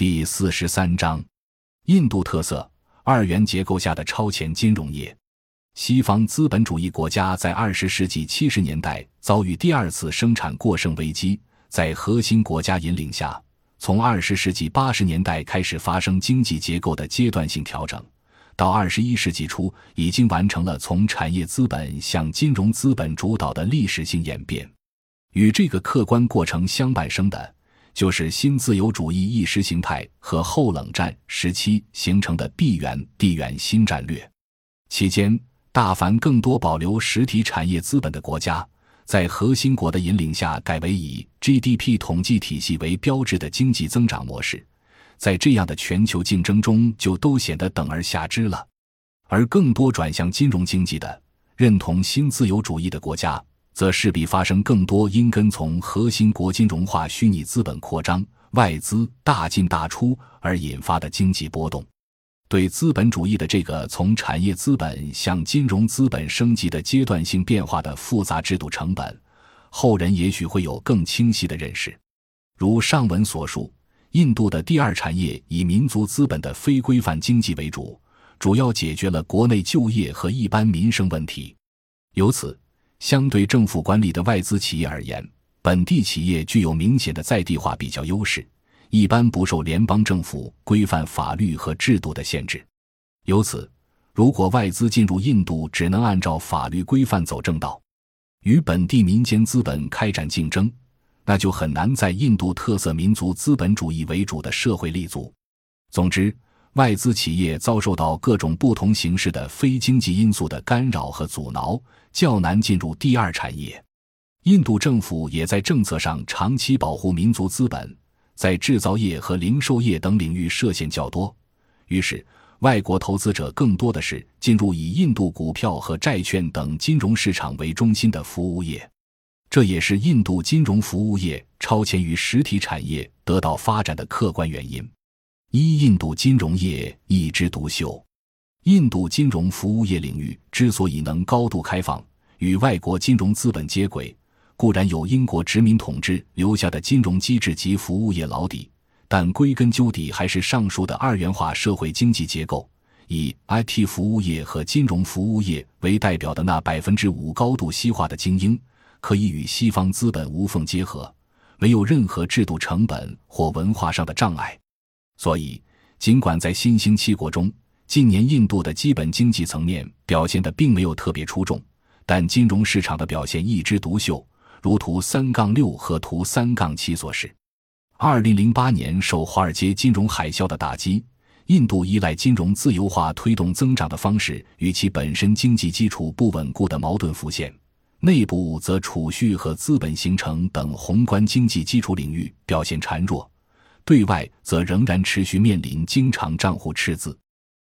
第四十三章：印度特色二元结构下的超前金融业。西方资本主义国家在二十世纪七十年代遭遇第二次生产过剩危机，在核心国家引领下，从二十世纪八十年代开始发生经济结构的阶段性调整。到二十一世纪初，已经完成了从产业资本向金融资本主导的历史性演变。与这个客观过程相伴生的，就是新自由主义意识形态和后冷战时期形成的地缘地缘新战略。期间，大凡更多保留实体产业资本的国家，在核心国的引领下，改为以 GDP 统计体系为标志的经济增长模式。在这样的全球竞争中，就都显得等而下之了。而更多转向金融经济的、认同新自由主义的国家，则势必发生更多因跟从核心国金融化、虚拟资本扩张、外资大进大出而引发的经济波动。对资本主义的这个从产业资本向金融资本升级的阶段性变化的复杂制度成本，后人也许会有更清晰的认识。如上文所述。印度的第二产业以民族资本的非规范经济为主，主要解决了国内就业和一般民生问题。由此，相对政府管理的外资企业而言，本地企业具有明显的在地化比较优势，一般不受联邦政府规范法律和制度的限制。由此，如果外资进入印度，只能按照法律规范走正道，与本地民间资本开展竞争。那就很难在印度特色民族资本主义为主的社会立足。总之，外资企业遭受到各种不同形式的非经济因素的干扰和阻挠，较难进入第二产业。印度政府也在政策上长期保护民族资本，在制造业和零售业等领域涉限较多，于是外国投资者更多的是进入以印度股票和债券等金融市场为中心的服务业。这也是印度金融服务业超前于实体产业得到发展的客观原因。一、印度金融业一枝独秀。印度金融服务业领域之所以能高度开放，与外国金融资本接轨，固然有英国殖民统治留下的金融机制及服务业老底，但归根究底还是上述的二元化社会经济结构，以 IT 服务业和金融服务业为代表的那百分之五高度西化的精英。可以与西方资本无缝结合，没有任何制度成本或文化上的障碍。所以，尽管在新兴七国中，近年印度的基本经济层面表现的并没有特别出众，但金融市场的表现一枝独秀，如图三杠六和图三杠七所示。二零零八年受华尔街金融海啸的打击，印度依赖金融自由化推动增长的方式与其本身经济基础不稳固的矛盾浮现。内部则储蓄和资本形成等宏观经济基础领域表现孱弱，对外则仍然持续面临经常账户赤字，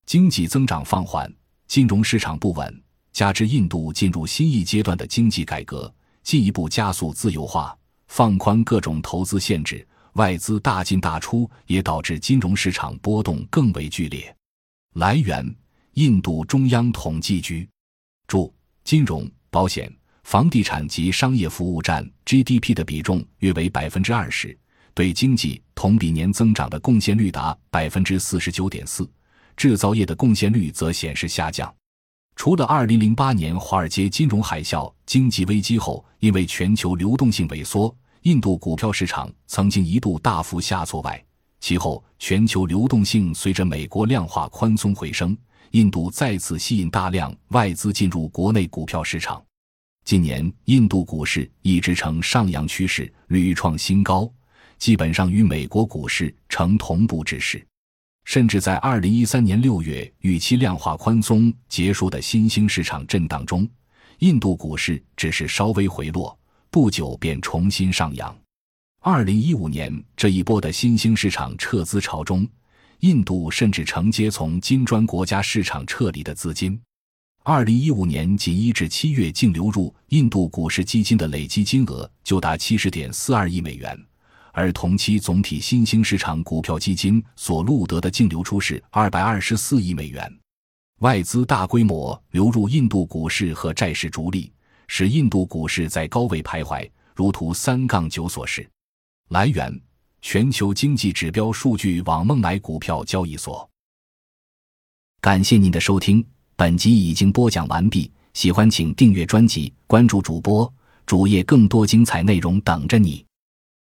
经济增长放缓，金融市场不稳，加之印度进入新一阶段的经济改革，进一步加速自由化，放宽各种投资限制，外资大进大出，也导致金融市场波动更为剧烈。来源：印度中央统计局，注：金融保险。房地产及商业服务占 GDP 的比重约为百分之二十，对经济同比年增长的贡献率达百分之四十九点四，制造业的贡献率则显示下降。除了二零零八年华尔街金融海啸经济危机后，因为全球流动性萎缩，印度股票市场曾经一度大幅下挫外，其后全球流动性随着美国量化宽松回升，印度再次吸引大量外资进入国内股票市场。近年，印度股市一直呈上扬趋势，屡创新高，基本上与美国股市呈同步之势。甚至在二零一三年六月预期量化宽松结束的新兴市场震荡中，印度股市只是稍微回落，不久便重新上扬。二零一五年这一波的新兴市场撤资潮中，印度甚至承接从金砖国家市场撤离的资金。二零一五年仅一至七月净流入印度股市基金的累计金额就达七十点四二亿美元，而同期总体新兴市场股票基金所录得的净流出是二百二十四亿美元。外资大规模流入印度股市和债市逐利，使印度股市在高位徘徊，如图三杠九所示。来源：全球经济指标数据网孟买股票交易所。感谢您的收听，本集已经播讲完毕。喜欢请订阅专辑，关注主播主页，更多精彩内容等着你。